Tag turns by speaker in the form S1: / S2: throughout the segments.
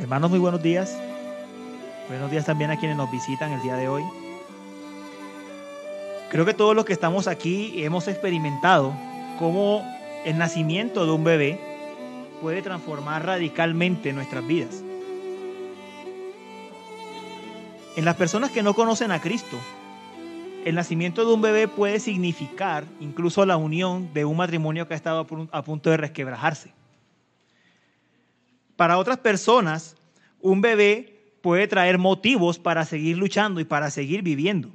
S1: Hermanos, muy buenos días. Buenos días también a quienes nos visitan el día de hoy. Creo que todos los que estamos aquí hemos experimentado cómo el nacimiento de un bebé puede transformar radicalmente nuestras vidas. En las personas que no conocen a Cristo, el nacimiento de un bebé puede significar incluso la unión de un matrimonio que ha estado a punto de resquebrajarse. Para otras personas, un bebé puede traer motivos para seguir luchando y para seguir viviendo.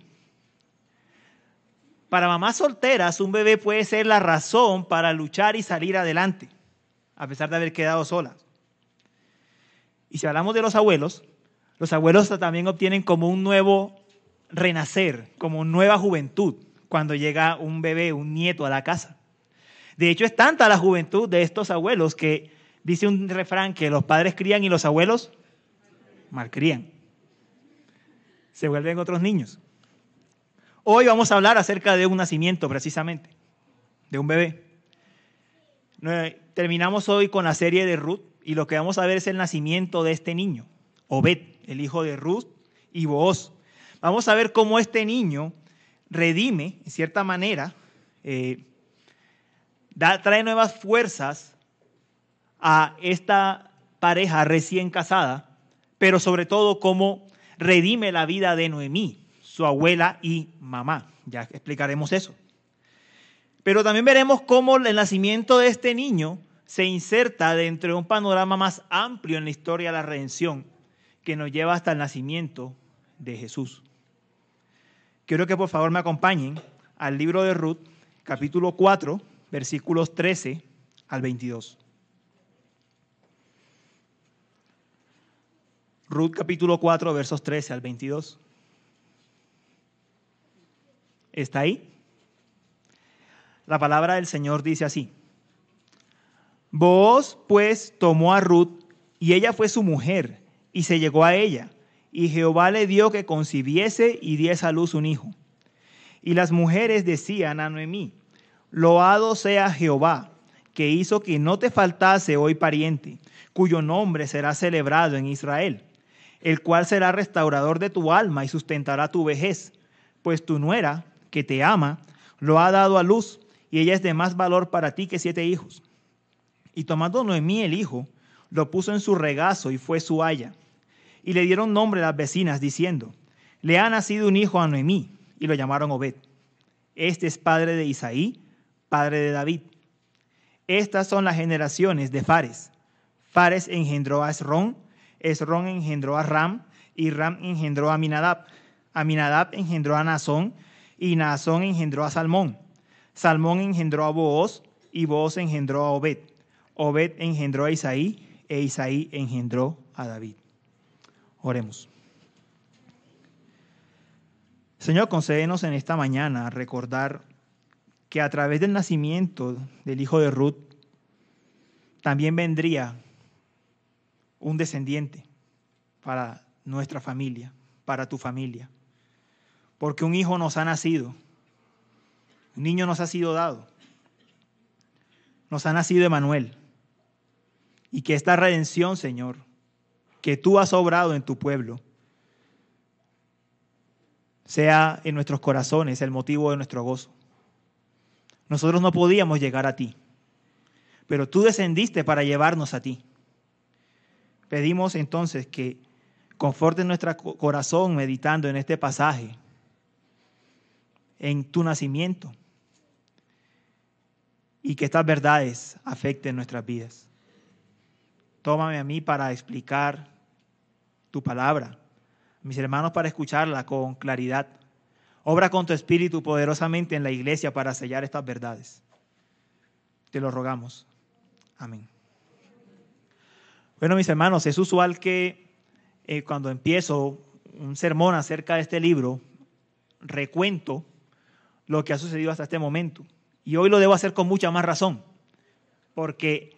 S1: Para mamás solteras, un bebé puede ser la razón para luchar y salir adelante, a pesar de haber quedado solas. Y si hablamos de los abuelos, los abuelos también obtienen como un nuevo renacer, como nueva juventud, cuando llega un bebé, un nieto a la casa. De hecho, es tanta la juventud de estos abuelos que Dice un refrán que los padres crían y los abuelos malcrían. Se vuelven otros niños. Hoy vamos a hablar acerca de un nacimiento precisamente, de un bebé. Terminamos hoy con la serie de Ruth y lo que vamos a ver es el nacimiento de este niño, Obed, el hijo de Ruth y Booz. Vamos a ver cómo este niño redime, en cierta manera, eh, trae nuevas fuerzas a esta pareja recién casada, pero sobre todo cómo redime la vida de Noemí, su abuela y mamá. Ya explicaremos eso. Pero también veremos cómo el nacimiento de este niño se inserta dentro de un panorama más amplio en la historia de la redención que nos lleva hasta el nacimiento de Jesús. Quiero que por favor me acompañen al libro de Ruth, capítulo 4, versículos 13 al 22. Ruth capítulo 4, versos 13 al 22. ¿Está ahí? La palabra del Señor dice así. Vos pues tomó a Ruth y ella fue su mujer y se llegó a ella. Y Jehová le dio que concibiese y diese a luz un hijo. Y las mujeres decían a Noemí, loado sea Jehová, que hizo que no te faltase hoy pariente, cuyo nombre será celebrado en Israel el cual será restaurador de tu alma y sustentará tu vejez, pues tu nuera, que te ama, lo ha dado a luz, y ella es de más valor para ti que siete hijos. Y tomando Noemí el hijo, lo puso en su regazo y fue su haya. Y le dieron nombre a las vecinas, diciendo, le ha nacido un hijo a Noemí, y lo llamaron Obed. Este es padre de Isaí, padre de David. Estas son las generaciones de Fares. Fares engendró a Esrón, Esrón engendró a Ram y Ram engendró a Aminadab. Aminadab engendró a Nazón y Nazón engendró a Salmón. Salmón engendró a Booz y Booz engendró a Obed. Obed engendró a Isaí e Isaí engendró a David. Oremos. Señor, concédenos en esta mañana recordar que a través del nacimiento del hijo de Ruth también vendría un descendiente para nuestra familia, para tu familia. Porque un hijo nos ha nacido, un niño nos ha sido dado, nos ha nacido Emanuel. Y que esta redención, Señor, que tú has obrado en tu pueblo, sea en nuestros corazones el motivo de nuestro gozo. Nosotros no podíamos llegar a ti, pero tú descendiste para llevarnos a ti. Pedimos entonces que conforte nuestro corazón meditando en este pasaje, en tu nacimiento, y que estas verdades afecten nuestras vidas. Tómame a mí para explicar tu palabra, mis hermanos para escucharla con claridad. Obra con tu espíritu poderosamente en la iglesia para sellar estas verdades. Te lo rogamos. Amén. Bueno, mis hermanos, es usual que eh, cuando empiezo un sermón acerca de este libro, recuento lo que ha sucedido hasta este momento. Y hoy lo debo hacer con mucha más razón, porque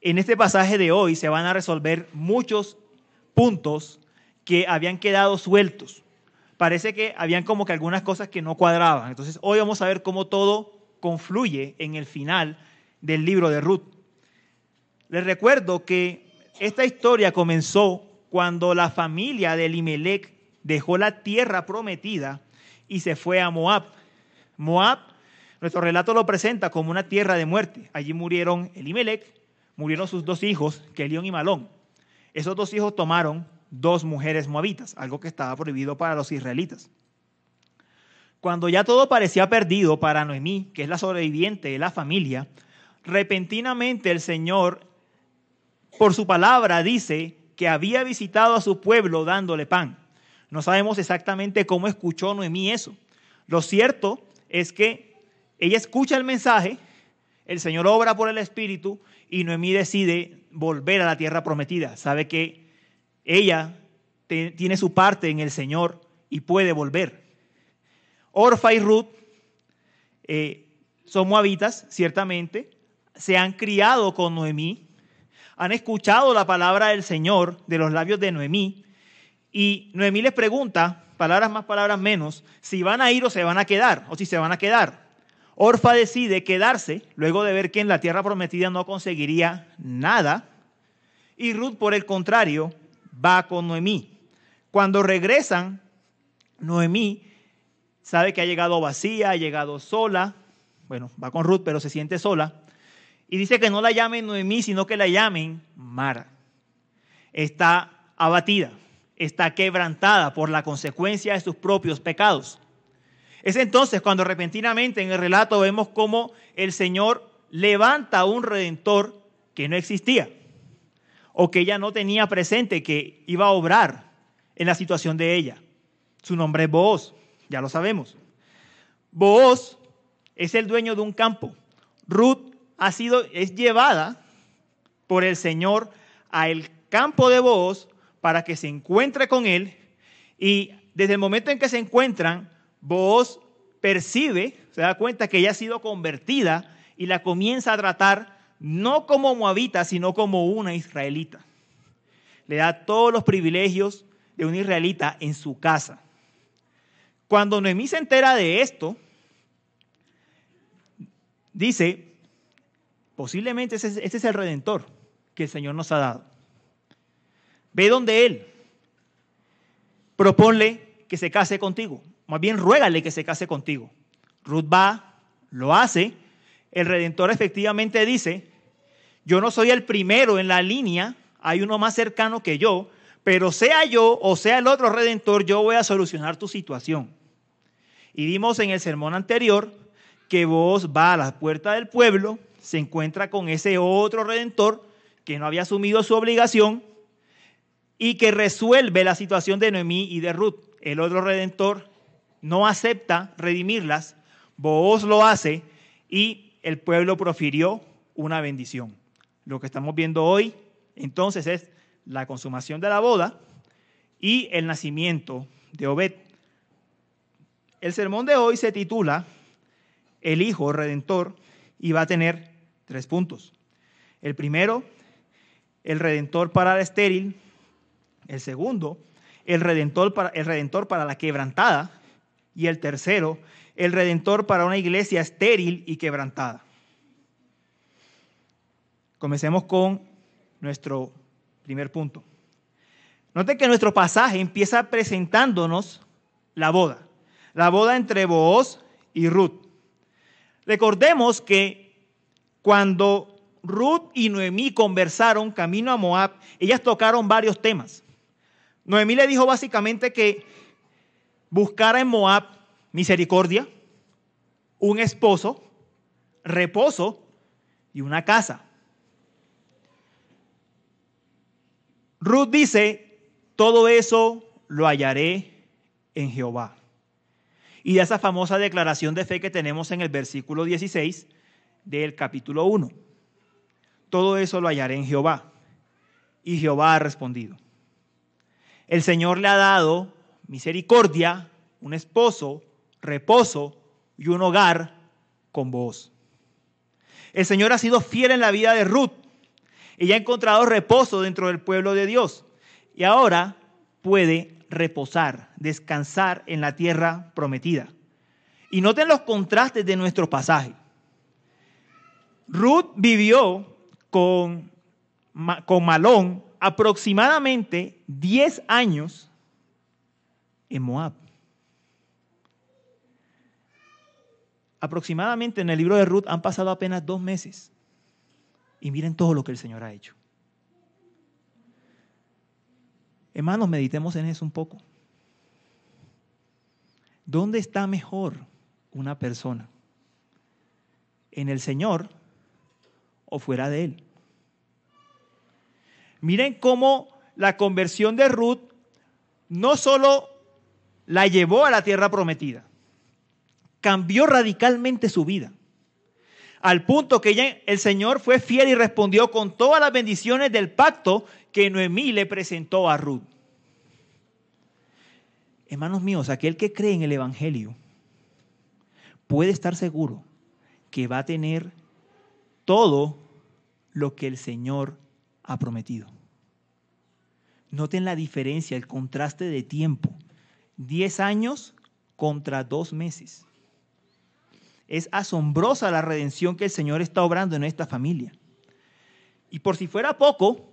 S1: en este pasaje de hoy se van a resolver muchos puntos que habían quedado sueltos. Parece que habían como que algunas cosas que no cuadraban. Entonces hoy vamos a ver cómo todo confluye en el final del libro de Ruth. Les recuerdo que esta historia comenzó cuando la familia de Elimelech dejó la tierra prometida y se fue a Moab. Moab, nuestro relato lo presenta como una tierra de muerte. Allí murieron Elimelech, murieron sus dos hijos, Kelión y Malón. Esos dos hijos tomaron dos mujeres moabitas, algo que estaba prohibido para los israelitas. Cuando ya todo parecía perdido para Noemí, que es la sobreviviente de la familia, repentinamente el Señor, por su palabra, dice que había visitado a su pueblo dándole pan. No sabemos exactamente cómo escuchó Noemí eso. Lo cierto es que ella escucha el mensaje, el Señor obra por el Espíritu y Noemí decide volver a la tierra prometida. Sabe que ella tiene su parte en el Señor y puede volver. Orfa y Ruth eh, son moabitas, ciertamente, se han criado con Noemí, han escuchado la palabra del Señor de los labios de Noemí, y Noemí les pregunta, palabras más, palabras menos, si van a ir o se van a quedar, o si se van a quedar. Orfa decide quedarse luego de ver que en la tierra prometida no conseguiría nada, y Ruth, por el contrario, va con Noemí. Cuando regresan, Noemí sabe que ha llegado vacía, ha llegado sola, bueno, va con Ruth, pero se siente sola, y dice que no la llamen Noemí, sino que la llamen Mara. Está abatida, está quebrantada por la consecuencia de sus propios pecados. Es entonces cuando repentinamente en el relato vemos cómo el Señor levanta a un redentor que no existía o que ella no tenía presente que iba a obrar en la situación de ella. Su nombre es Booz, ya lo sabemos. Booz es el dueño de un campo. Ruth ha sido, es llevada por el Señor al campo de Booz para que se encuentre con él y desde el momento en que se encuentran, Booz percibe, se da cuenta que ella ha sido convertida y la comienza a tratar no como moabita, sino como una israelita. Le da todos los privilegios de una israelita en su casa. Cuando Noemí se entera de esto, dice, Posiblemente ese, es el redentor que el Señor nos ha dado. Ve donde Él. Proponle que se case contigo. Más bien, ruégale que se case contigo. Ruth va, lo hace. El redentor efectivamente dice, yo no soy el primero en la línea, hay uno más cercano que yo, pero sea yo o sea el otro redentor, yo voy a solucionar tu situación. Y vimos en el sermón anterior que vos va a la puerta del pueblo, se encuentra con ese otro redentor que no había asumido su obligación y que resuelve la situación de Noemí y de Ruth. El otro redentor no acepta redimirlas, Booz lo hace y el pueblo profirió una bendición. Lo que estamos viendo hoy entonces es la consumación de la boda y el nacimiento de Obed. El sermón de hoy se titula El Hijo Redentor y va a tener Tres puntos. El primero, el redentor para la estéril. El segundo, el redentor para, el redentor para la quebrantada. Y el tercero, el redentor para una iglesia estéril y quebrantada. Comencemos con nuestro primer punto. Noten que nuestro pasaje empieza presentándonos la boda, la boda entre Booz y Ruth. Recordemos que cuando Ruth y Noemí conversaron camino a Moab, ellas tocaron varios temas. Noemí le dijo básicamente que buscara en Moab misericordia, un esposo, reposo y una casa. Ruth dice, todo eso lo hallaré en Jehová. Y de esa famosa declaración de fe que tenemos en el versículo 16, del capítulo 1. Todo eso lo hallaré en Jehová. Y Jehová ha respondido. El Señor le ha dado misericordia, un esposo, reposo y un hogar con vos. El Señor ha sido fiel en la vida de Ruth. Ella ha encontrado reposo dentro del pueblo de Dios. Y ahora puede reposar, descansar en la tierra prometida. Y noten los contrastes de nuestro pasaje. Ruth vivió con, con Malón aproximadamente 10 años en Moab. Aproximadamente en el libro de Ruth han pasado apenas dos meses. Y miren todo lo que el Señor ha hecho. Hermanos, meditemos en eso un poco. ¿Dónde está mejor una persona? ¿En el Señor o fuera de Él? Miren cómo la conversión de Ruth no solo la llevó a la tierra prometida, cambió radicalmente su vida. Al punto que el Señor fue fiel y respondió con todas las bendiciones del pacto que Noemí le presentó a Ruth. Hermanos míos, aquel que cree en el Evangelio puede estar seguro que va a tener todo lo que el Señor ha prometido. Noten la diferencia, el contraste de tiempo. Diez años contra dos meses. Es asombrosa la redención que el Señor está obrando en esta familia. Y por si fuera poco,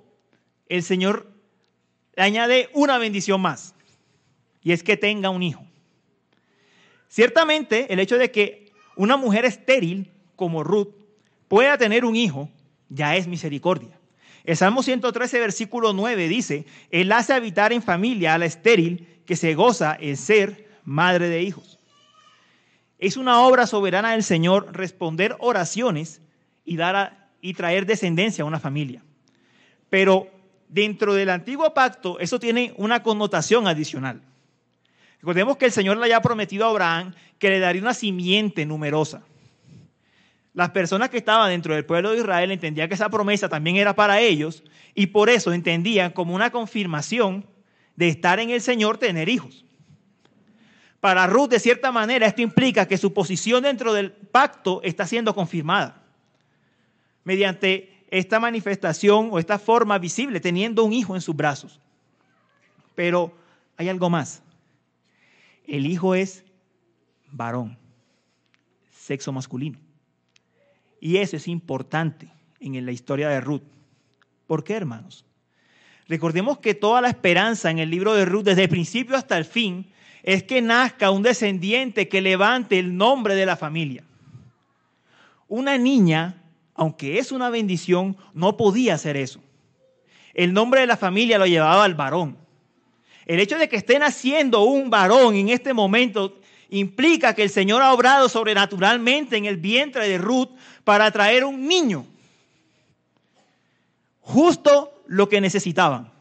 S1: el Señor le añade una bendición más, y es que tenga un hijo. Ciertamente, el hecho de que una mujer estéril como Ruth pueda tener un hijo ya es misericordia. El Salmo 113, versículo 9 dice, Él hace habitar en familia a la estéril que se goza en ser madre de hijos. Es una obra soberana del Señor responder oraciones y, dar y traer descendencia a una familia. Pero dentro del antiguo pacto eso tiene una connotación adicional. Recordemos que el Señor le había prometido a Abraham que le daría una simiente numerosa. Las personas que estaban dentro del pueblo de Israel entendían que esa promesa también era para ellos y por eso entendían como una confirmación de estar en el Señor tener hijos. Para Ruth, de cierta manera, esto implica que su posición dentro del pacto está siendo confirmada mediante esta manifestación o esta forma visible, teniendo un hijo en sus brazos. Pero hay algo más. El hijo es varón, sexo masculino. Y eso es importante en la historia de Ruth. ¿Por qué, hermanos? Recordemos que toda la esperanza en el libro de Ruth, desde el principio hasta el fin, es que nazca un descendiente que levante el nombre de la familia. Una niña, aunque es una bendición, no podía hacer eso. El nombre de la familia lo llevaba al varón. El hecho de que esté naciendo un varón en este momento implica que el Señor ha obrado sobrenaturalmente en el vientre de Ruth para traer un niño. Justo lo que necesitaban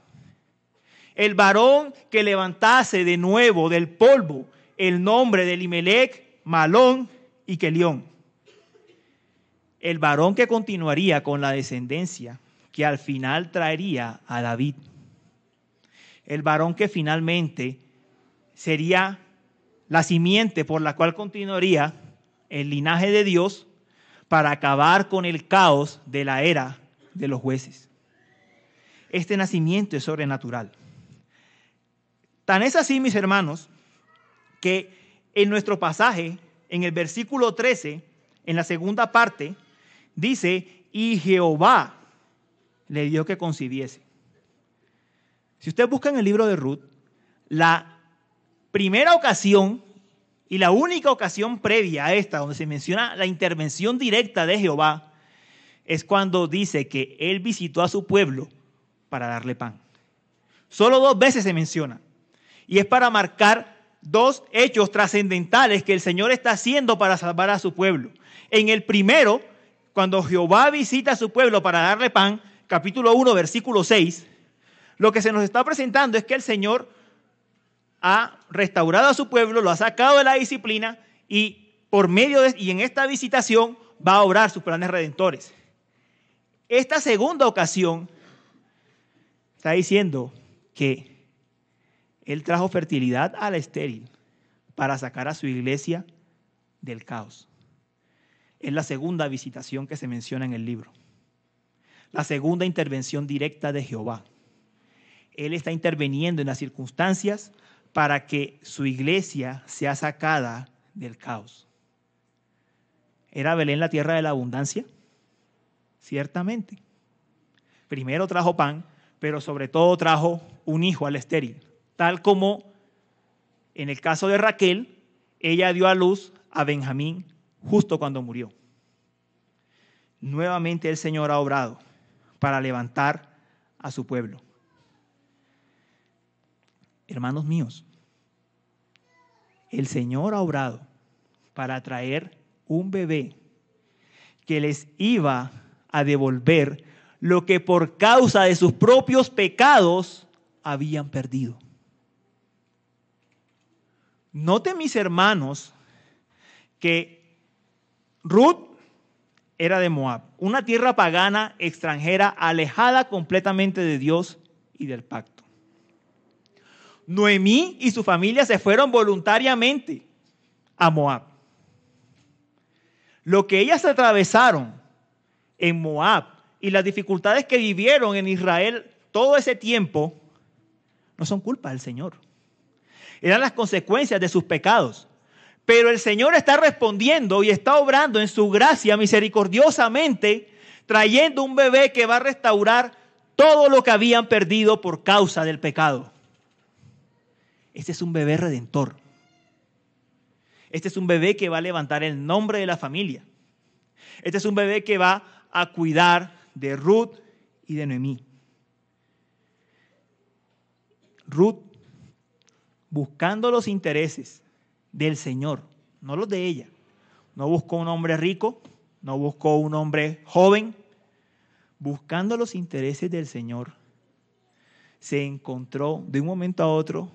S1: el varón que levantase de nuevo del polvo el nombre de Elimelech, Malón y Kelión. El varón que continuaría con la descendencia que al final traería a David. El varón que finalmente sería la simiente por la cual continuaría el linaje de Dios para acabar con el caos de la era de los jueces. Este nacimiento es sobrenatural. Tan es así, mis hermanos, que en nuestro pasaje, en el versículo 13, en la segunda parte, dice, y Jehová le dio que concibiese. Si usted busca en el libro de Ruth, la primera ocasión y la única ocasión previa a esta, donde se menciona la intervención directa de Jehová, es cuando dice que él visitó a su pueblo para darle pan. Solo dos veces se menciona. Y es para marcar dos hechos trascendentales que el Señor está haciendo para salvar a su pueblo. En el primero, cuando Jehová visita a su pueblo para darle pan, capítulo 1, versículo 6, lo que se nos está presentando es que el Señor ha restaurado a su pueblo, lo ha sacado de la disciplina y por medio y en esta visitación va a obrar sus planes redentores. Esta segunda ocasión está diciendo que él trajo fertilidad a la estéril para sacar a su iglesia del caos. Es la segunda visitación que se menciona en el libro. La segunda intervención directa de Jehová. Él está interviniendo en las circunstancias para que su iglesia sea sacada del caos. ¿Era Belén la tierra de la abundancia? Ciertamente. Primero trajo pan, pero sobre todo trajo un hijo al estéril, tal como en el caso de Raquel, ella dio a luz a Benjamín justo cuando murió. Nuevamente el Señor ha obrado para levantar a su pueblo. Hermanos míos, el Señor ha obrado para traer un bebé que les iba a devolver lo que por causa de sus propios pecados habían perdido. Noten mis hermanos que Ruth era de Moab, una tierra pagana extranjera alejada completamente de Dios y del pacto. Noemí y su familia se fueron voluntariamente a Moab. Lo que ellas atravesaron en Moab y las dificultades que vivieron en Israel todo ese tiempo no son culpa del Señor. Eran las consecuencias de sus pecados. Pero el Señor está respondiendo y está obrando en su gracia misericordiosamente, trayendo un bebé que va a restaurar todo lo que habían perdido por causa del pecado. Este es un bebé redentor. Este es un bebé que va a levantar el nombre de la familia. Este es un bebé que va a cuidar de Ruth y de Noemí. Ruth, buscando los intereses del Señor, no los de ella. No buscó un hombre rico, no buscó un hombre joven. Buscando los intereses del Señor, se encontró de un momento a otro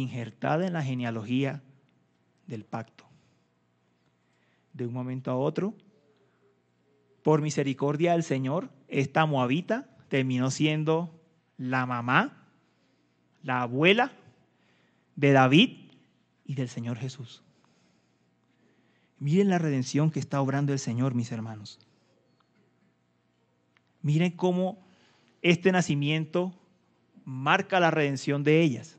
S1: injertada en la genealogía del pacto. De un momento a otro, por misericordia del Señor, esta moabita terminó siendo la mamá, la abuela de David y del Señor Jesús. Miren la redención que está obrando el Señor, mis hermanos. Miren cómo este nacimiento marca la redención de ellas.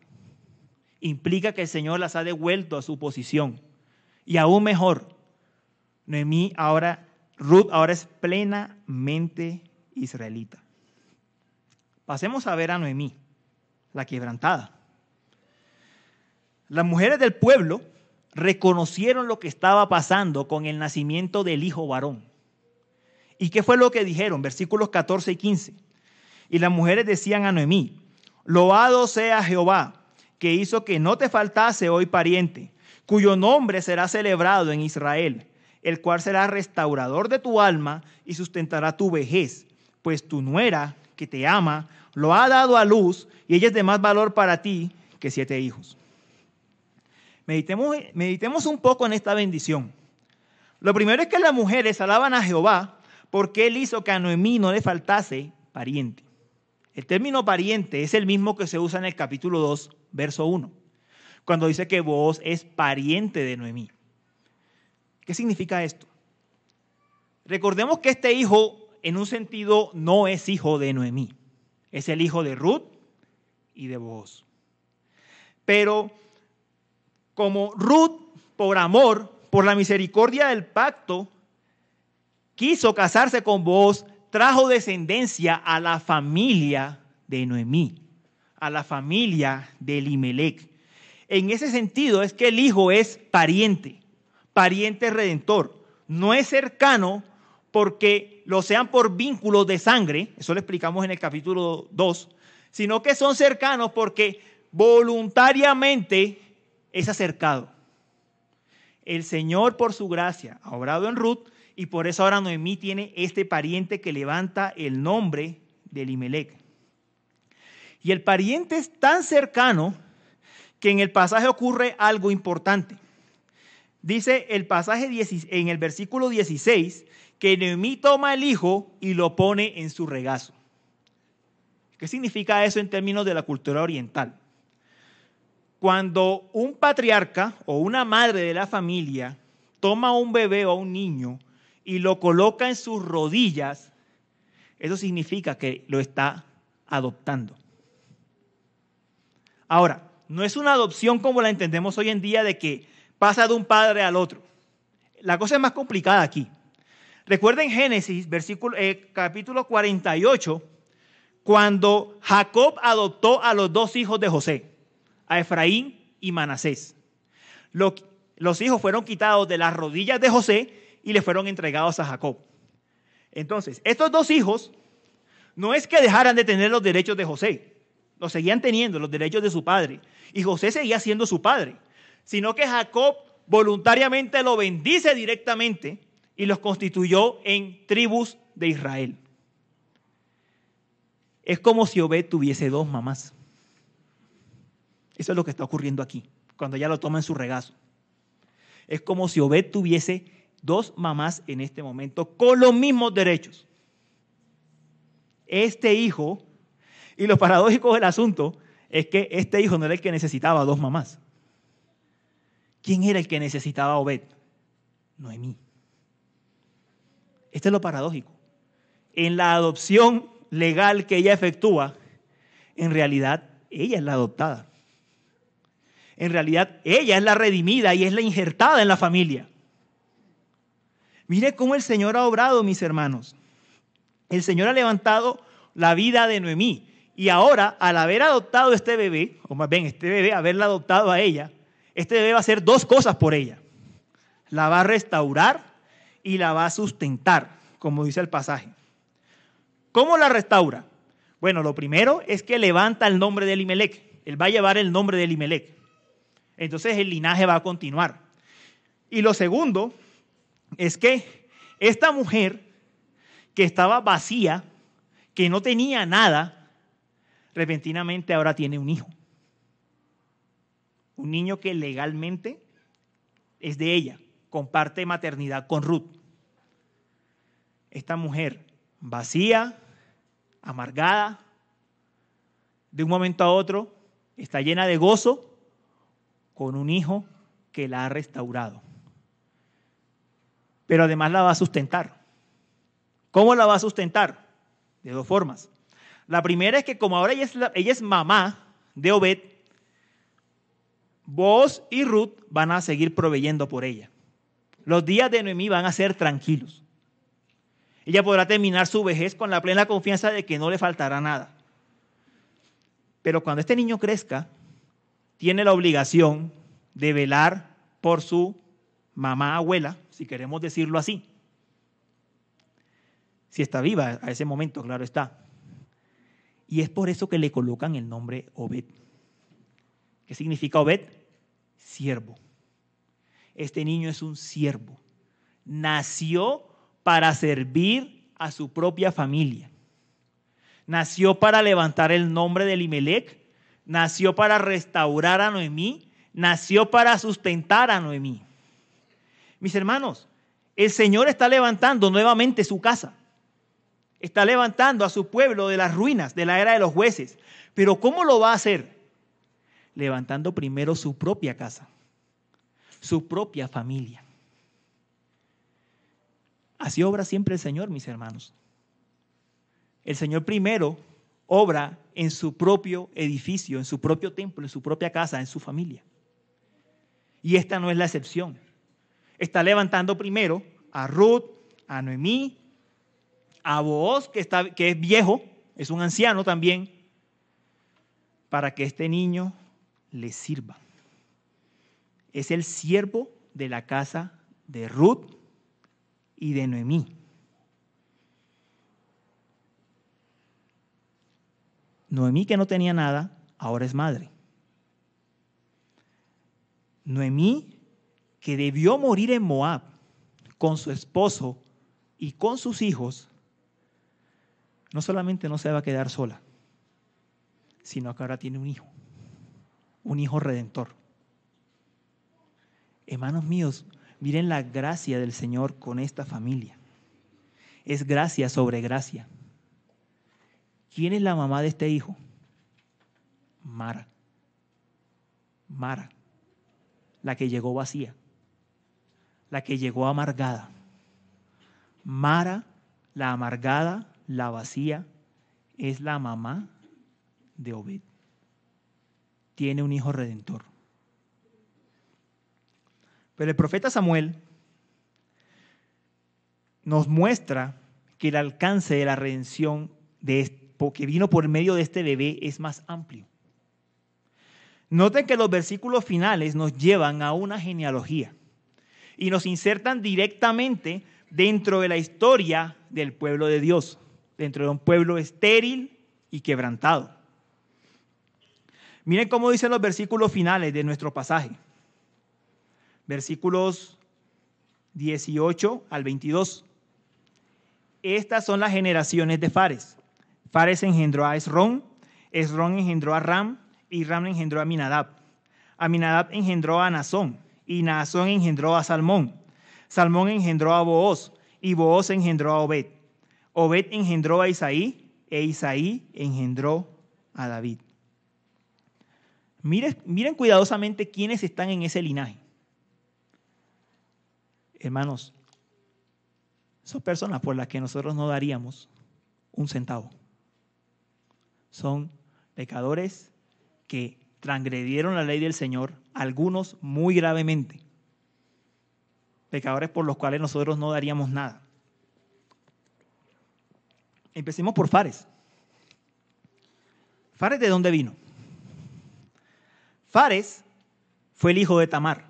S1: Implica que el Señor las ha devuelto a su posición. Y aún mejor, Noemí ahora, Ruth ahora es plenamente israelita. Pasemos a ver a Noemí, la quebrantada. Las mujeres del pueblo reconocieron lo que estaba pasando con el nacimiento del hijo varón. ¿Y qué fue lo que dijeron? Versículos 14 y 15. Y las mujeres decían a Noemí, loado sea Jehová, que hizo que no te faltase hoy pariente, cuyo nombre será celebrado en Israel, el cual será restaurador de tu alma y sustentará tu vejez, pues tu nuera, que te ama, lo ha dado a luz y ella es de más valor para ti que siete hijos. Meditemos, meditemos un poco en esta bendición. Lo primero es que las mujeres alaban a Jehová porque él hizo que a Noemí no le faltase pariente. El término pariente es el mismo que se usa en el capítulo 2, verso 1, cuando dice que vos es pariente de Noemí. ¿Qué significa esto? Recordemos que este hijo, en un sentido, no es hijo de Noemí. Es el hijo de Ruth y de vos. Pero como Ruth, por amor, por la misericordia del pacto, quiso casarse con vos, trajo descendencia a la familia de Noemí, a la familia de Elimelech. En ese sentido es que el hijo es pariente, pariente redentor. No es cercano porque lo sean por vínculos de sangre, eso lo explicamos en el capítulo 2, sino que son cercanos porque voluntariamente es acercado. El Señor por su gracia ha obrado en Ruth y por eso ahora Noemí tiene este pariente que levanta el nombre de Elimelech. Y el pariente es tan cercano que en el pasaje ocurre algo importante. Dice el pasaje en el versículo 16 que Noemí toma el hijo y lo pone en su regazo. ¿Qué significa eso en términos de la cultura oriental? Cuando un patriarca o una madre de la familia toma a un bebé o a un niño y lo coloca en sus rodillas, eso significa que lo está adoptando. Ahora, no es una adopción como la entendemos hoy en día de que pasa de un padre al otro. La cosa es más complicada aquí. Recuerden Génesis, versículo, eh, capítulo 48, cuando Jacob adoptó a los dos hijos de José, a Efraín y Manasés. Los hijos fueron quitados de las rodillas de José y le fueron entregados a Jacob. Entonces, estos dos hijos no es que dejaran de tener los derechos de José, los seguían teniendo, los derechos de su padre, y José seguía siendo su padre, sino que Jacob voluntariamente lo bendice directamente y los constituyó en tribus de Israel. Es como si Obed tuviese dos mamás. Eso es lo que está ocurriendo aquí, cuando ella lo toma en su regazo. Es como si Obed tuviese dos mamás en este momento con los mismos derechos. Este hijo, y lo paradójico del asunto es que este hijo no era el que necesitaba dos mamás. ¿Quién era el que necesitaba a Obed? Noemí. Este es lo paradójico. En la adopción legal que ella efectúa, en realidad ella es la adoptada. En realidad ella es la redimida y es la injertada en la familia. Mire cómo el Señor ha obrado, mis hermanos. El Señor ha levantado la vida de Noemí. Y ahora, al haber adoptado este bebé, o más bien este bebé, haberla adoptado a ella, este bebé va a hacer dos cosas por ella. La va a restaurar y la va a sustentar, como dice el pasaje. ¿Cómo la restaura? Bueno, lo primero es que levanta el nombre de Elimelech. Él va a llevar el nombre de Elimelech. Entonces el linaje va a continuar. Y lo segundo es que esta mujer que estaba vacía, que no tenía nada, repentinamente ahora tiene un hijo. Un niño que legalmente es de ella, comparte maternidad con Ruth. Esta mujer vacía, amargada, de un momento a otro, está llena de gozo con un hijo que la ha restaurado. Pero además la va a sustentar. ¿Cómo la va a sustentar? De dos formas. La primera es que como ahora ella es, mamá de Obed, vos y Ruth van a seguir proveyendo por ella. Los días de Noemí van a ser tranquilos. Ella podrá terminar su vejez con la plena confianza de que no le faltará nada. Pero cuando este niño crezca, tiene la obligación de velar por su mamá abuela, si queremos decirlo así. Si está viva a ese momento, claro está. Y es por eso que le colocan el nombre Obed. ¿Qué significa Obed? Siervo. Este niño es un siervo. Nació para servir a su propia familia. Nació para levantar el nombre de Elimelech nació para restaurar a Noemí, nació para sustentar a Noemí. Mis hermanos, el Señor está levantando nuevamente su casa. Está levantando a su pueblo de las ruinas de la era de los jueces. Pero ¿cómo lo va a hacer? Levantando primero su propia casa, su propia familia. Así obra siempre el Señor, mis hermanos. El Señor primero obra en su propio edificio, en su propio templo, en su propia casa, en su familia. Y esta no es la excepción. Está levantando primero a Ruth, a Noemí, a Booz, que, está, que es viejo, es un anciano también, para que este niño le sirva. Es el siervo de la casa de Ruth y de Noemí. Noemí, que no tenía nada, ahora es madre. Noemí, que debió morir en Moab con su esposo y con sus hijos, no solamente no se va a quedar sola, sino que ahora tiene un hijo, un hijo redentor. Hermanos míos, miren la gracia del Señor con esta familia. Es gracia sobre gracia. ¿Quién es la mamá de este hijo? Mara. Mara, la que llegó vacía, la que llegó amargada. Mara, la amargada, la vacía, es la mamá de Obed. Tiene un hijo redentor. Pero el profeta Samuel nos muestra que el alcance de la redención de, que vino por medio de este bebé es más amplio. Noten que los versículos finales nos llevan a una genealogía y nos insertan directamente dentro de la historia del pueblo de Dios, dentro de un pueblo estéril y quebrantado. Miren cómo dicen los versículos finales de nuestro pasaje. Versículos 18 al 22. Estas son las generaciones de Fares. Fares engendró a Esrón, Esrón engendró a Ram y Ram engendró a Minadab. Aminadab engendró a Nazón y Nazón engendró a Salmón. Salmón engendró a Booz y Booz engendró a Obed. Obed engendró a Isaí e Isaí engendró a David. Miren, miren cuidadosamente quiénes están en ese linaje. Hermanos, son personas por las que nosotros no daríamos un centavo. Son pecadores que transgredieron la ley del Señor, algunos muy gravemente. Pecadores por los cuales nosotros no daríamos nada. Empecemos por Fares. ¿Fares de dónde vino? Fares fue el hijo de Tamar.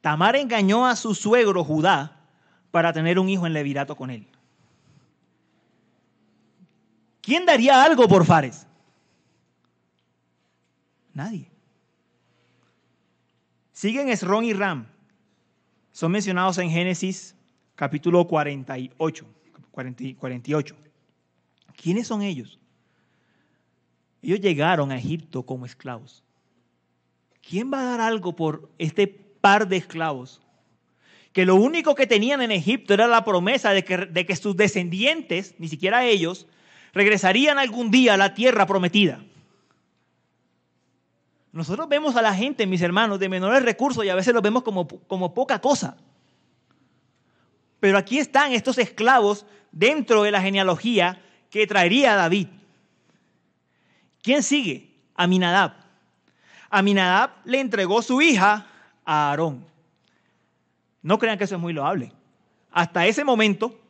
S1: Tamar engañó a su suegro Judá para tener un hijo en levirato con él. ¿Quién daría algo por Fares? Nadie. Siguen Esrón y Ram. Son mencionados en Génesis capítulo 48. 48. ¿Quiénes son ellos? Ellos llegaron a Egipto como esclavos. ¿Quién va a dar algo por este par de esclavos? Que lo único que tenían en Egipto era la promesa de que, de que sus descendientes, ni siquiera ellos, regresarían algún día a la tierra prometida. Nosotros vemos a la gente, mis hermanos, de menores recursos y a veces los vemos como, como poca cosa. Pero aquí están estos esclavos dentro de la genealogía que traería David. ¿Quién sigue? Aminadab. Aminadab le entregó su hija a Aarón. No crean que eso es muy loable. Hasta ese momento,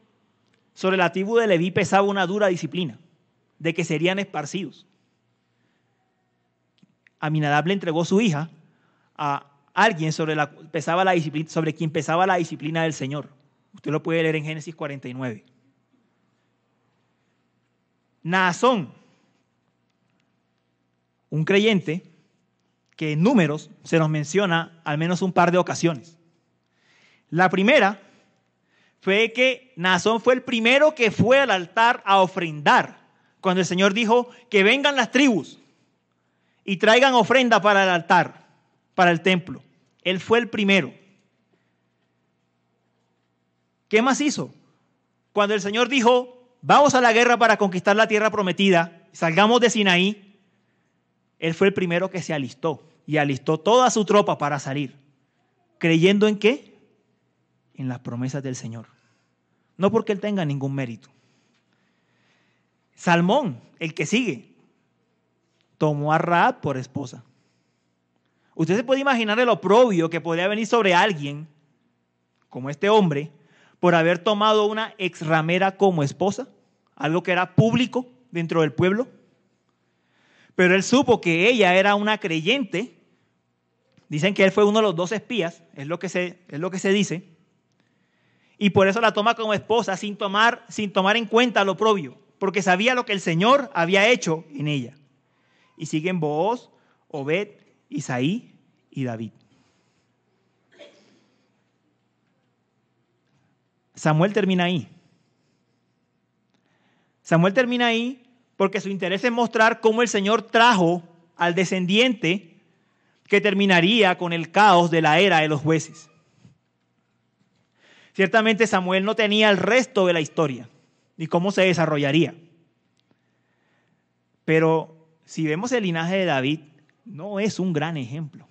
S1: sobre la tribu de Leví pesaba una dura disciplina de que serían esparcidos. Aminadab le entregó su hija a alguien sobre, la, pesaba la disciplina, sobre quien pesaba la disciplina del Señor. Usted lo puede leer en Génesis 49. Naasón, un creyente que en números se nos menciona al menos un par de ocasiones. La primera fue que Naasón fue el primero que fue al altar a ofrendar, cuando el Señor dijo que vengan las tribus y traigan ofrenda para el altar, para el templo. Él fue el primero. ¿Qué más hizo? Cuando el Señor dijo, vamos a la guerra para conquistar la tierra prometida, salgamos de Sinaí, Él fue el primero que se alistó y alistó toda su tropa para salir. ¿Creyendo en qué? En las promesas del Señor. No porque Él tenga ningún mérito. Salmón, el que sigue, tomó a Raab por esposa. Usted se puede imaginar el oprobio que podría venir sobre alguien, como este hombre, por haber tomado una ex ramera como esposa, algo que era público dentro del pueblo. Pero él supo que ella era una creyente. Dicen que él fue uno de los dos espías, es lo que se, es lo que se dice. Y por eso la toma como esposa sin tomar, sin tomar en cuenta lo oprobio, porque sabía lo que el Señor había hecho en ella y siguen Booz, Obed, Isaí y David. Samuel termina ahí. Samuel termina ahí porque su interés es mostrar cómo el Señor trajo al descendiente que terminaría con el caos de la era de los jueces. Ciertamente Samuel no tenía el resto de la historia ni cómo se desarrollaría. Pero si vemos el linaje de David, no es un gran ejemplo.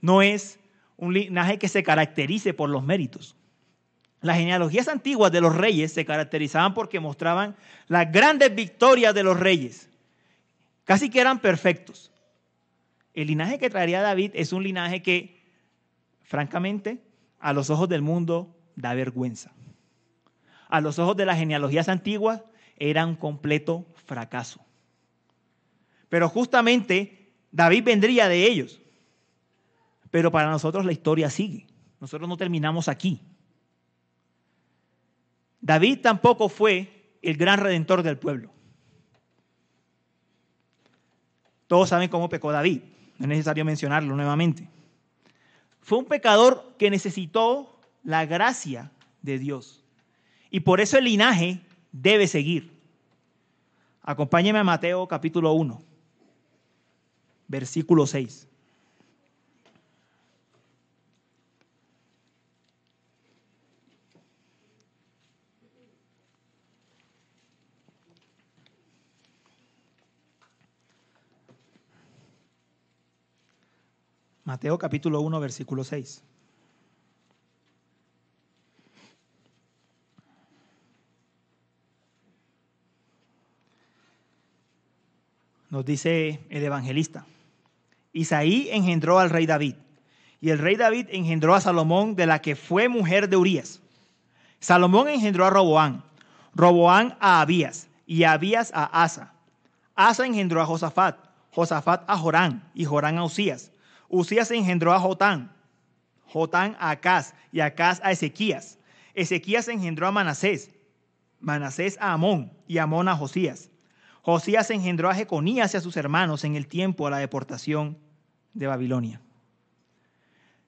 S1: No es un linaje que se caracterice por los méritos. Las genealogías antiguas de los reyes se caracterizaban porque mostraban las grandes victorias de los reyes. Casi que eran perfectos. El linaje que traería David es un linaje que, francamente, a los ojos del mundo da vergüenza. a los ojos de las genealogías antiguas, era un completo fracaso. Pero justamente David vendría de ellos. Pero para nosotros la historia sigue. Nosotros no terminamos aquí. David tampoco fue el gran redentor del pueblo. Todos saben cómo pecó David, no es necesario mencionarlo nuevamente. Fue un pecador que necesitó la gracia de Dios. Y por eso el linaje debe seguir. Acompáñeme a Mateo capítulo 1, versículo 6. Mateo capítulo 1, versículo 6. Nos dice el evangelista. Isaí engendró al rey David. Y el rey David engendró a Salomón, de la que fue mujer de Urías. Salomón engendró a Roboán, Roboán a Abías, y Abías a Asa. Asa engendró a Josafat, Josafat a Jorán, y Jorán a Usías. Usías engendró a Jotán, Jotán a Acaz y Acaz a Ezequías. Ezequías engendró a Manasés, Manasés a Amón y Amón a Josías. Josías engendró a Jeconías y a sus hermanos en el tiempo de la deportación de Babilonia.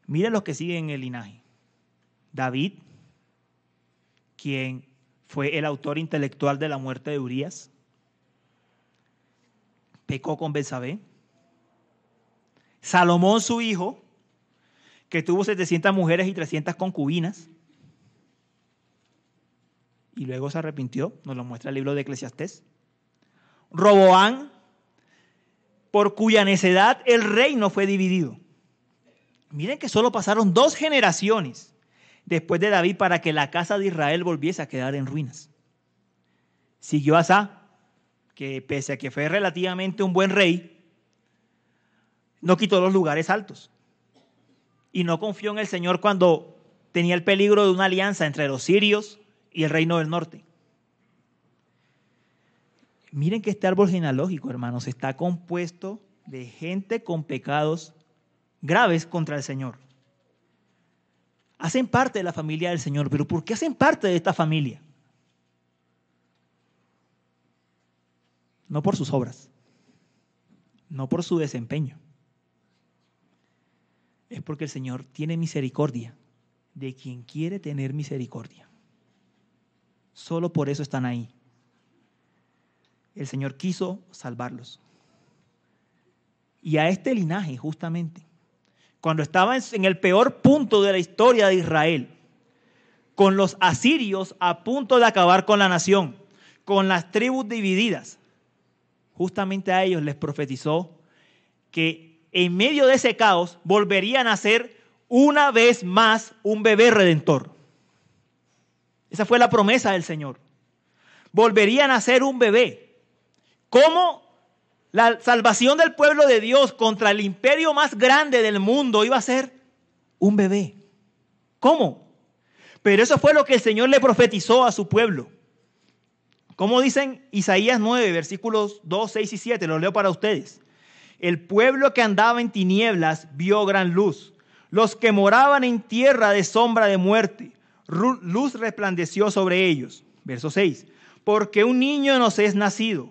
S1: Miren los que siguen en el linaje. David, quien fue el autor intelectual de la muerte de Urias, pecó con Belsabé. Salomón, su hijo, que tuvo 700 mujeres y 300 concubinas, y luego se arrepintió, nos lo muestra el libro de Eclesiastés. Roboán, por cuya necedad el reino fue dividido. Miren que solo pasaron dos generaciones después de David para que la casa de Israel volviese a quedar en ruinas. Siguió Asa, que pese a que fue relativamente un buen rey, no quitó los lugares altos. Y no confió en el Señor cuando tenía el peligro de una alianza entre los sirios y el reino del norte. Miren que este árbol genealógico, hermanos, está compuesto de gente con pecados graves contra el Señor. Hacen parte de la familia del Señor, pero ¿por qué hacen parte de esta familia? No por sus obras, no por su desempeño, es porque el Señor tiene misericordia de quien quiere tener misericordia. Solo por eso están ahí. El Señor quiso salvarlos. Y a este linaje, justamente, cuando estaba en el peor punto de la historia de Israel, con los asirios a punto de acabar con la nación, con las tribus divididas, justamente a ellos les profetizó que en medio de ese caos, volverían a ser una vez más un bebé redentor. Esa fue la promesa del Señor. Volverían a ser un bebé. ¿Cómo la salvación del pueblo de Dios contra el imperio más grande del mundo iba a ser un bebé? ¿Cómo? Pero eso fue lo que el Señor le profetizó a su pueblo. Como dicen Isaías 9, versículos 2, 6 y 7, lo leo para ustedes. El pueblo que andaba en tinieblas vio gran luz. Los que moraban en tierra de sombra de muerte, luz resplandeció sobre ellos. Verso 6. Porque un niño nos es nacido,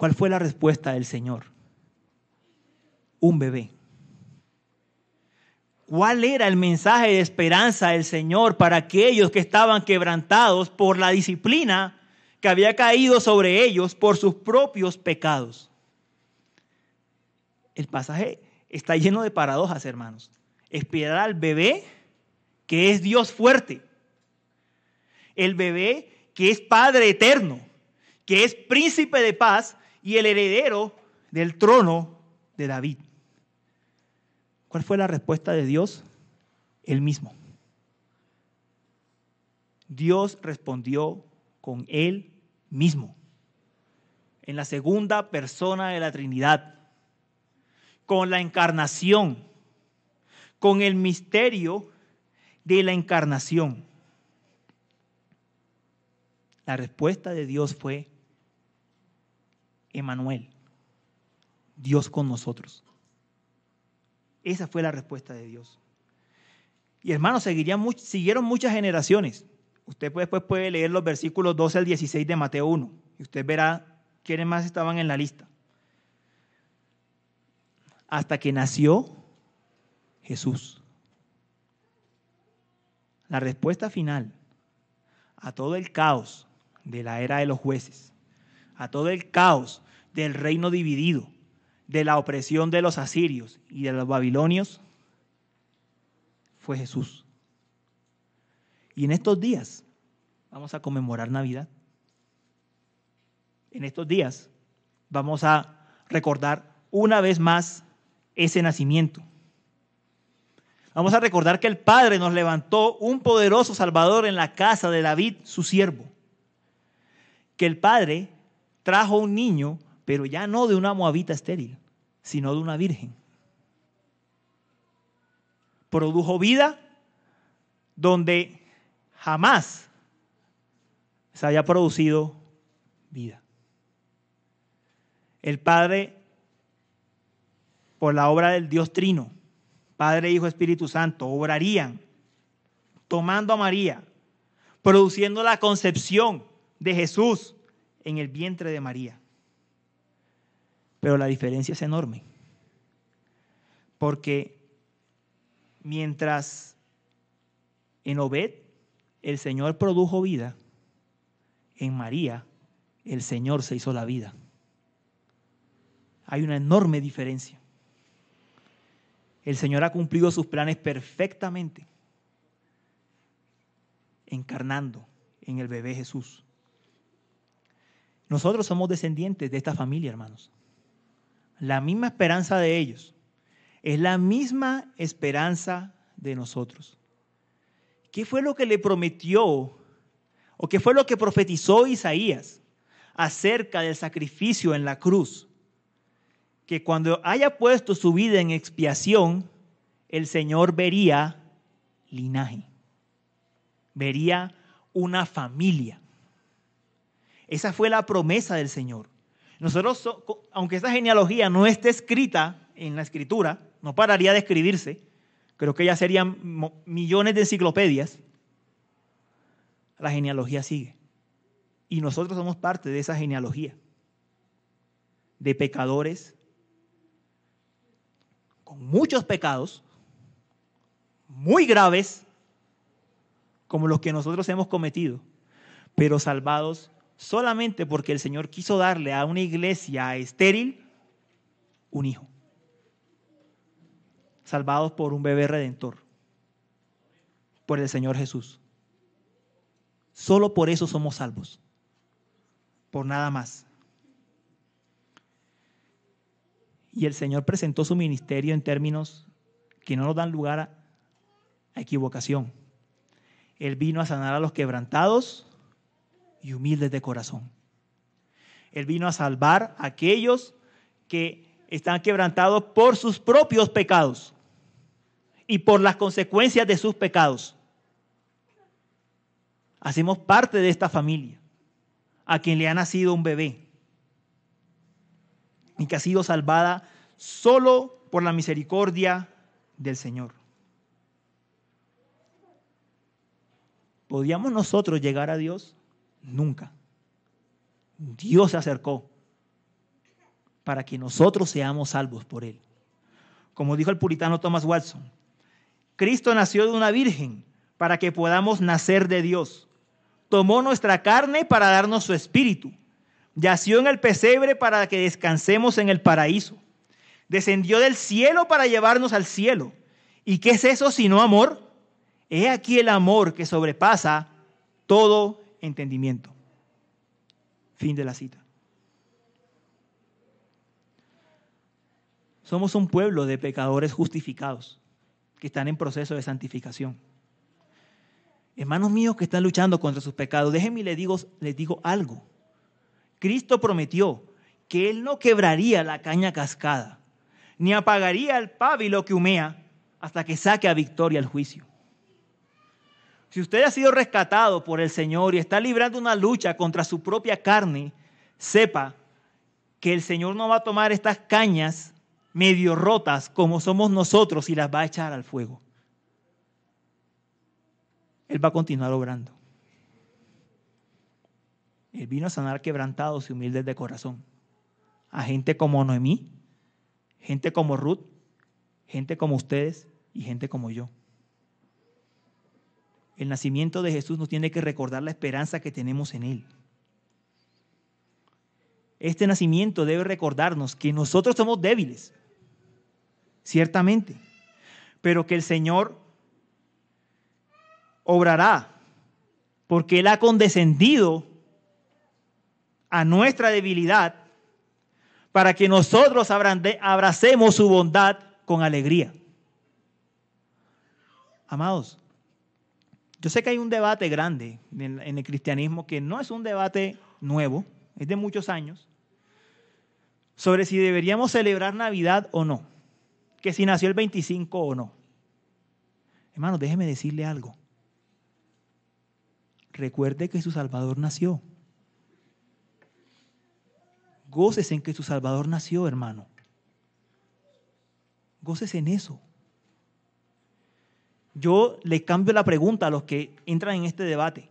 S1: ¿Cuál fue la respuesta del Señor? Un bebé. ¿Cuál era el mensaje de esperanza del Señor para aquellos que estaban quebrantados por la disciplina que había caído sobre ellos por sus propios pecados. El pasaje está lleno de paradojas, hermanos. Esperar al bebé que es Dios fuerte. El bebé que es Padre eterno, que es príncipe de paz y el heredero del trono de David. ¿Cuál fue la respuesta de Dios? Él mismo. Dios respondió con Él mismo, en la segunda persona de la Trinidad, con la encarnación, con el misterio de la encarnación. La respuesta de Dios fue Emanuel, Dios con nosotros. Esa fue la respuesta de Dios. Y hermanos, siguieron muchas generaciones. Usted después puede leer los versículos 12 al 16 de Mateo 1 y usted verá quiénes más estaban en la lista. Hasta que nació Jesús. La respuesta final a todo el caos de la era de los jueces, a todo el caos del reino dividido, de la opresión de los asirios y de los babilonios, fue Jesús. Y en estos días vamos a conmemorar Navidad. En estos días vamos a recordar una vez más ese nacimiento. Vamos a recordar que el Padre nos levantó un poderoso Salvador en la casa de David, su siervo. Que el Padre trajo un niño, pero ya no de una moabita estéril, sino de una virgen. Produjo vida donde jamás se haya producido vida. El Padre, por la obra del Dios Trino, Padre, Hijo, Espíritu Santo, obrarían tomando a María, produciendo la concepción de Jesús en el vientre de María. Pero la diferencia es enorme, porque mientras en Obed el Señor produjo vida, en María el Señor se hizo la vida. Hay una enorme diferencia. El Señor ha cumplido sus planes perfectamente, encarnando en el bebé Jesús. Nosotros somos descendientes de esta familia, hermanos. La misma esperanza de ellos es la misma esperanza de nosotros. ¿Qué fue lo que le prometió o qué fue lo que profetizó Isaías acerca del sacrificio en la cruz? Que cuando haya puesto su vida en expiación, el Señor vería linaje, vería una familia. Esa fue la promesa del Señor. Nosotros, aunque esta genealogía no esté escrita en la escritura, no pararía de escribirse, creo que ya serían millones de enciclopedias, la genealogía sigue. Y nosotros somos parte de esa genealogía, de pecadores con muchos pecados, muy graves, como los que nosotros hemos cometido, pero salvados solamente porque el Señor quiso darle a una iglesia estéril un hijo salvados por un bebé redentor, por el Señor Jesús. Solo por eso somos salvos, por nada más. Y el Señor presentó su ministerio en términos que no nos dan lugar a, equivocación. Él vino a sanar a los quebrantados y humildes de corazón. Él vino a salvar a aquellos que están quebrantados por sus propios pecados y por las consecuencias de sus pecados. Hacemos parte de esta familia, a quien le ha nacido un bebé y que ha sido salvada solo por la misericordia del Señor. ¿Podíamos nosotros llegar a Dios? Nunca. Dios se acercó para que nosotros seamos salvos por Él. Como dijo el puritano Thomas Watson, Cristo nació de una virgen para que podamos nacer de Dios. Tomó nuestra carne para darnos su espíritu. Yació en el pesebre para que descansemos en el paraíso. Descendió del cielo para llevarnos al cielo. ¿Y qué es eso sino amor? He aquí el amor que sobrepasa todo entendimiento. Fin de la cita. Somos un pueblo de pecadores justificados que están en proceso de santificación. Hermanos míos que están luchando contra sus pecados, déjenme les digo, les digo algo. Cristo prometió que Él no quebraría la caña cascada, ni apagaría el pábilo que humea hasta que saque a victoria el juicio. Si usted ha sido rescatado por el Señor y está librando una lucha contra su propia carne, sepa que el Señor no va a tomar estas cañas medio rotas como somos nosotros y las va a echar al fuego. Él va a continuar obrando. Él vino a sanar quebrantados y humildes de corazón. A gente como Noemí, gente como Ruth, gente como ustedes y gente como yo. El nacimiento de Jesús nos tiene que recordar la esperanza que tenemos en Él. Este nacimiento debe recordarnos que nosotros somos débiles, ciertamente, pero que el Señor obrará porque Él ha condescendido a nuestra debilidad para que nosotros abracemos su bondad con alegría. Amados, yo sé que hay un debate grande en, el cristianismo que no es un debate nuevo, es de muchos años, sobre si deberíamos celebrar Navidad o no, que si nació el 25 o no. Hermanos, déjeme decirle algo. Recuerde que su Salvador nació. Gócese en que su Salvador nació, hermano. Gócese en eso yo le cambio la pregunta a los que entran en este debate.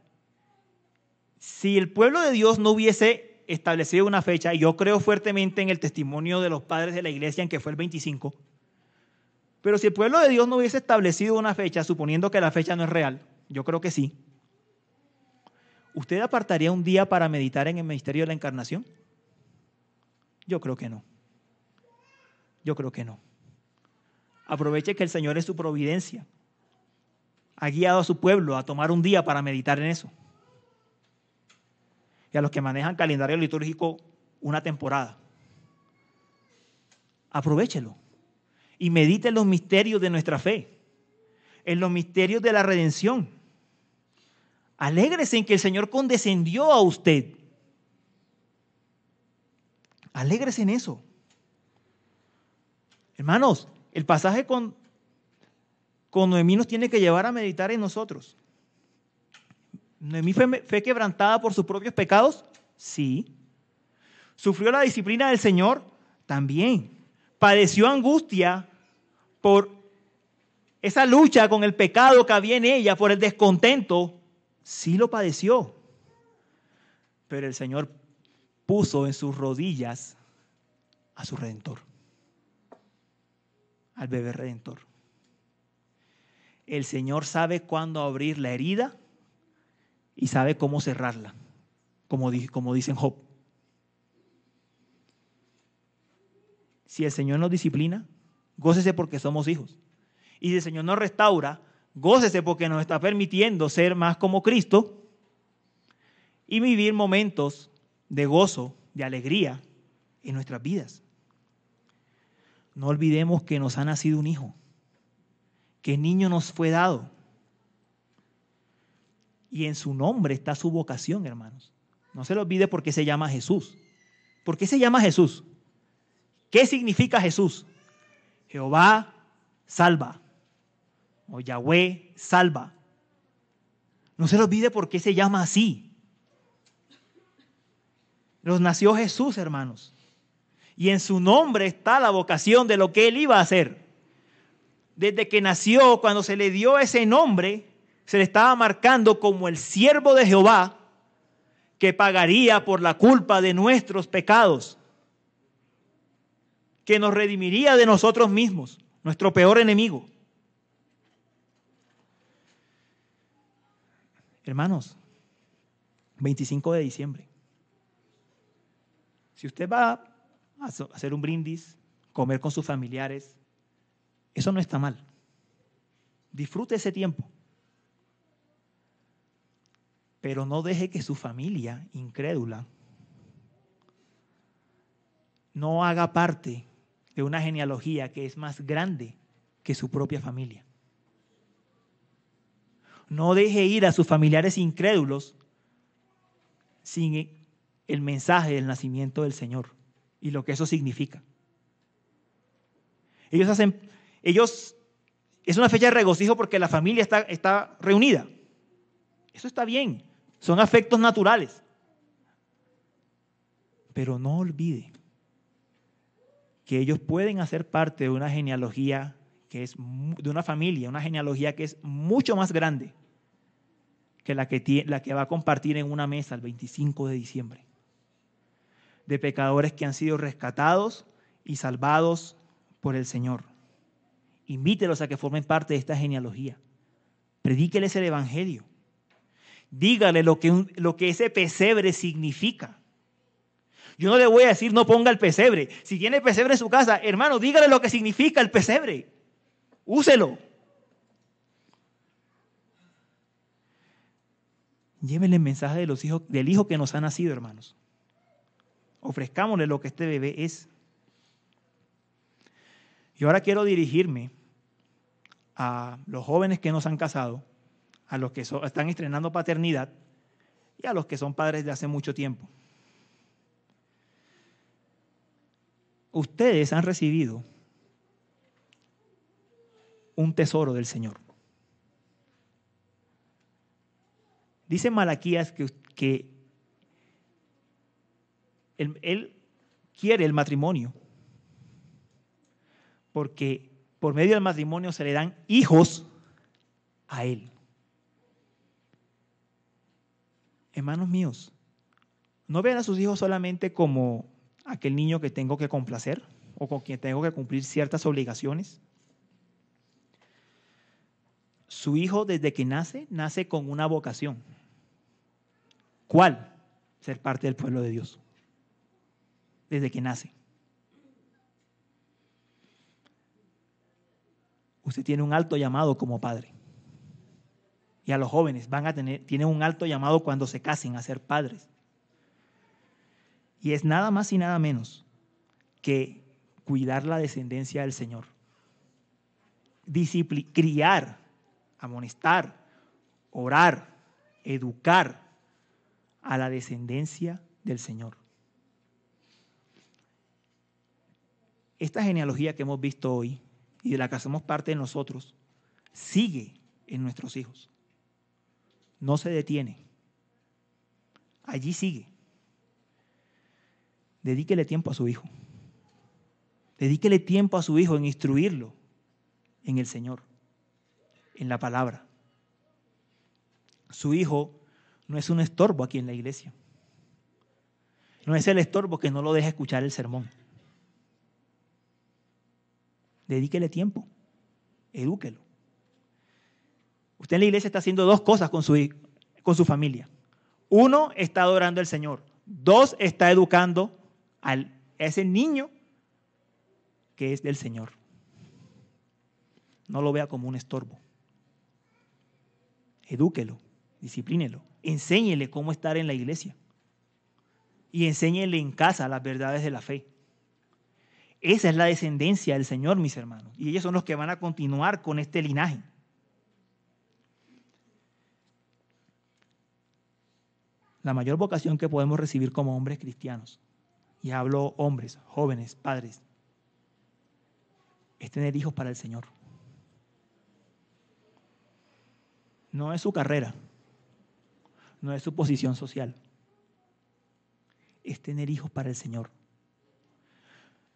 S1: Si el pueblo de Dios no hubiese establecido una fecha, y yo creo fuertemente en el testimonio de los padres de la iglesia en que fue el 25, pero si el pueblo de Dios no hubiese establecido una fecha, suponiendo que la fecha no es real, yo creo que sí, ¿usted apartaría un día para meditar en el ministerio de la encarnación? Yo creo que no. Yo creo que no. Aproveche que el Señor es su providencia ha guiado a su pueblo a tomar un día para meditar en eso. Y a los que manejan calendario litúrgico una temporada. Aprovechelo y medite en los misterios de nuestra fe, en los misterios de la redención. Alégrese en que el Señor condescendió a usted. Alégrese en eso. Hermanos, el pasaje con con Noemí nos tiene que llevar a meditar en nosotros. ¿Noemí fue, quebrantada por sus propios pecados? Sí. ¿Sufrió la disciplina del Señor? También. ¿Padeció angustia por esa lucha con el pecado que había en ella, por el descontento? Sí lo padeció. Pero el Señor puso en sus rodillas a su redentor, al bebé redentor. El Señor sabe cuándo abrir la herida y sabe cómo cerrarla, como, dicen Job. Si el Señor nos disciplina, gócese porque somos hijos. Y si el Señor nos restaura, gócese porque nos está permitiendo ser más como Cristo y vivir momentos de gozo, de alegría en nuestras vidas. No olvidemos que nos ha nacido un hijo que niño nos fue dado. Y en su nombre está su vocación, hermanos. No se lo olvide por qué se llama Jesús. ¿Por qué se llama Jesús? ¿Qué significa Jesús? Jehová salva. O Yahweh salva. No se lo olvide por qué se llama así. Los nació Jesús, hermanos. Y en su nombre está la vocación de lo que él iba a hacer desde que nació, cuando se le dio ese nombre, se le estaba marcando como el siervo de Jehová que pagaría por la culpa de nuestros pecados, que nos redimiría de nosotros mismos, nuestro peor enemigo. Hermanos, 25 de diciembre. Si usted va a hacer un brindis, comer con sus familiares, eso no está mal. Disfrute ese tiempo. pero no deje que su familia incrédula no haga parte de una genealogía que es más grande que su propia familia. No deje ir a sus familiares incrédulos sin el mensaje del nacimiento del Señor y lo que eso significa. Ellos hacen, ellos, es una fecha de regocijo porque la familia está, está reunida. Eso está bien, son afectos naturales. Pero no olvide que ellos pueden hacer parte de una genealogía que es de una familia, una genealogía que es mucho más grande que la que, la que va a compartir en una mesa el 25 de diciembre. De pecadores que han sido rescatados y salvados por el Señor. Invítelos a que formen parte de esta genealogía. Predíqueles el Evangelio. Dígale lo que, lo que ese pesebre significa. Yo no le voy a decir no ponga el pesebre. Si tiene pesebre en su casa, hermano, dígale lo que significa el pesebre. Úselo. Llévenle el mensaje de los hijos, del hijo que nos ha nacido, hermanos. Ofrezcámosle lo que este bebé es. Y ahora quiero dirigirme a los jóvenes que nos han casado, a los que están estrenando paternidad y a los que son padres de hace mucho tiempo. Ustedes han recibido un tesoro del Señor. Dice Malaquías que, él, quiere el matrimonio, porque por medio del matrimonio se le dan hijos a él. Hermanos míos, no vean a sus hijos solamente como aquel niño que tengo que complacer o con quien tengo que cumplir ciertas obligaciones. Su hijo desde que nace, nace con una vocación. ¿Cuál? Ser parte del pueblo de Dios. Desde que nace. Usted tiene un alto llamado como padre. Y a los jóvenes van a tener, tienen un alto llamado cuando se casen a ser padres. Y es nada más y nada menos que cuidar la descendencia del Señor. criar, amonestar, orar, educar a la descendencia del Señor. Esta genealogía que hemos visto hoy y de la que hacemos parte de nosotros, sigue en nuestros hijos. No se detiene. Allí sigue. Dedíquele tiempo a su hijo. Dedíquele tiempo a su hijo en instruirlo en el Señor, en la palabra. Su hijo no es un estorbo aquí en la iglesia. No es el estorbo que no lo deja escuchar el sermón. Dedíquele tiempo, edúquelo. Usted en la iglesia está haciendo dos cosas con su, con su familia. Uno, está adorando al Señor. Dos, está educando a ese niño que es del Señor. No lo vea como un estorbo. Edúquelo, disciplínelo enséñele cómo estar en la iglesia. Y enséñele en casa las verdades de la fe. Esa es la descendencia del Señor, mis hermanos. Y ellos son los que van a continuar con este linaje. La mayor vocación que podemos recibir como hombres cristianos, y hablo hombres, jóvenes, padres, es tener hijos para el Señor. No es su carrera, no es su posición social. Es tener hijos para el Señor.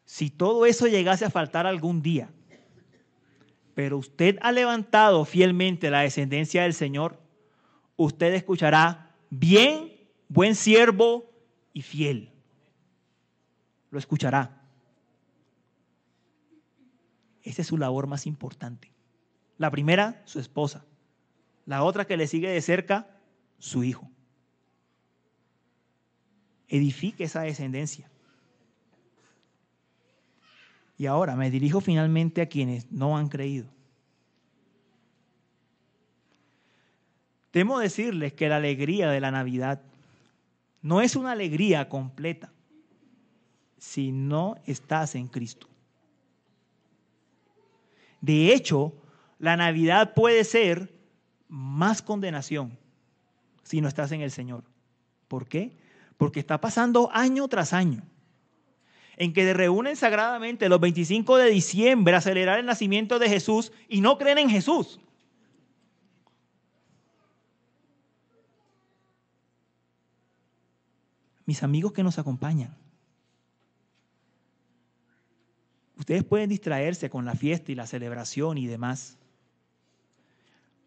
S1: Si todo eso llegase a faltar algún día, pero usted ha levantado fielmente la descendencia del Señor, usted escuchará bien, buen siervo y fiel. Lo escuchará. Esa es su labor más importante. La primera, su esposa. La otra que le sigue de cerca, su hijo. Edifique esa descendencia. Y ahora me dirijo finalmente a quienes no han creído. Temo decirles que la alegría de la Navidad no es una alegría completa si no estás en Cristo. De hecho, la Navidad puede ser más condenación si no estás en el Señor. ¿Por qué? Porque está pasando año tras año en que se reúnen sagradamente los 25 de diciembre a celebrar el nacimiento de Jesús y no creen en Jesús. Mis amigos que nos acompañan, ustedes pueden distraerse con la fiesta y la celebración y demás.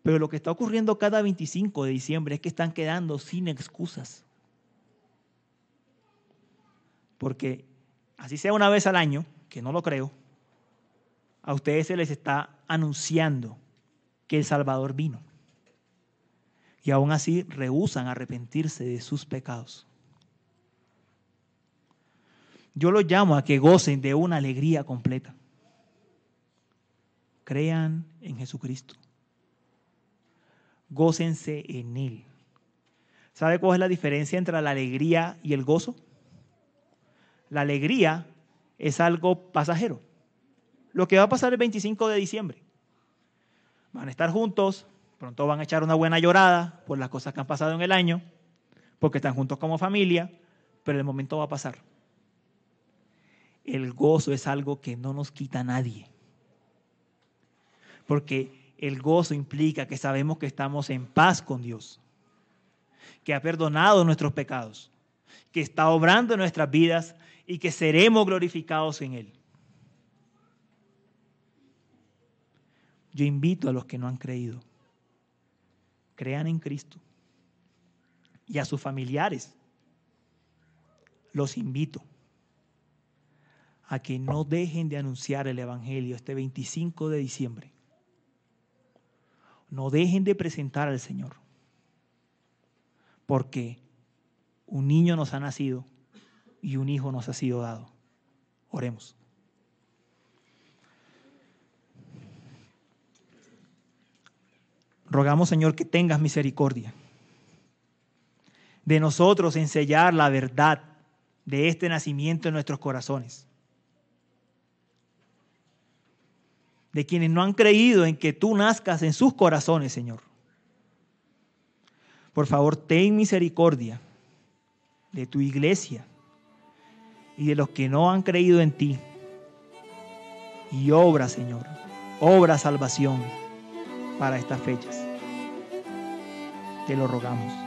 S1: Pero lo que está ocurriendo cada 25 de diciembre es que están quedando sin excusas. Porque así sea una vez al año, que no lo creo, a ustedes se les está anunciando que el Salvador vino. Y aún así rehusan arrepentirse de sus pecados. Yo los llamo a que gocen de una alegría completa. Crean en Jesucristo gócense en Él. ¿Sabe cuál es la diferencia entre la alegría y el gozo? La alegría es algo pasajero. Lo que va a pasar el 25 de diciembre. Van a estar juntos, pronto van a echar una buena llorada por las cosas que han pasado en el año, porque están juntos como familia, pero el momento va a pasar. El gozo es algo que no nos quita nadie. Porque el gozo implica que sabemos que estamos en paz con Dios, que ha perdonado nuestros pecados, que está obrando en nuestras vidas y que seremos glorificados en Él. Yo invito a los que no han creído, crean en Cristo y a sus familiares. Los invito a que no dejen de anunciar el Evangelio este 25 de diciembre no dejen de presentar al Señor. Porque un niño nos ha nacido y un hijo nos ha sido dado. Oremos. Rogamos, Señor, que tengas misericordia de nosotros ensellar la verdad de este nacimiento en nuestros corazones. de quienes no han creído en que tú nazcas en sus corazones, Señor. Por favor, ten misericordia de tu iglesia y de los que no han creído en ti. Y obra, Señor, obra salvación para estas fechas. Te lo rogamos.